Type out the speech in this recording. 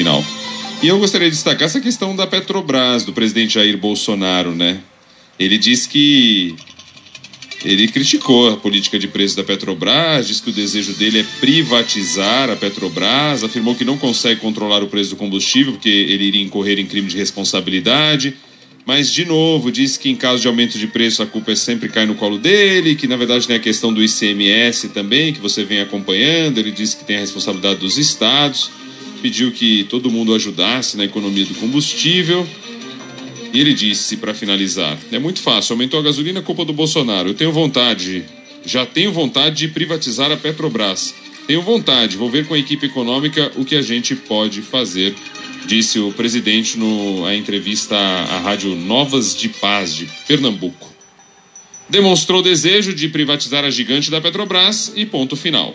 final. E eu gostaria de destacar essa questão da Petrobras, do presidente Jair Bolsonaro, né? Ele disse que ele criticou a política de preço da Petrobras, disse que o desejo dele é privatizar a Petrobras, afirmou que não consegue controlar o preço do combustível porque ele iria incorrer em crime de responsabilidade. Mas, de novo, disse que em caso de aumento de preço a culpa é sempre cai no colo dele, que na verdade tem a questão do ICMS também, que você vem acompanhando. Ele disse que tem a responsabilidade dos estados, pediu que todo mundo ajudasse na economia do combustível. E ele disse, para finalizar: é muito fácil, aumentou a gasolina, culpa do Bolsonaro. Eu tenho vontade, já tenho vontade de privatizar a Petrobras. Tenho vontade, vou ver com a equipe econômica o que a gente pode fazer, disse o presidente na entrevista à, rádio Novas de Paz de Pernambuco. Demonstrou desejo de privatizar a gigante da Petrobras e ponto final.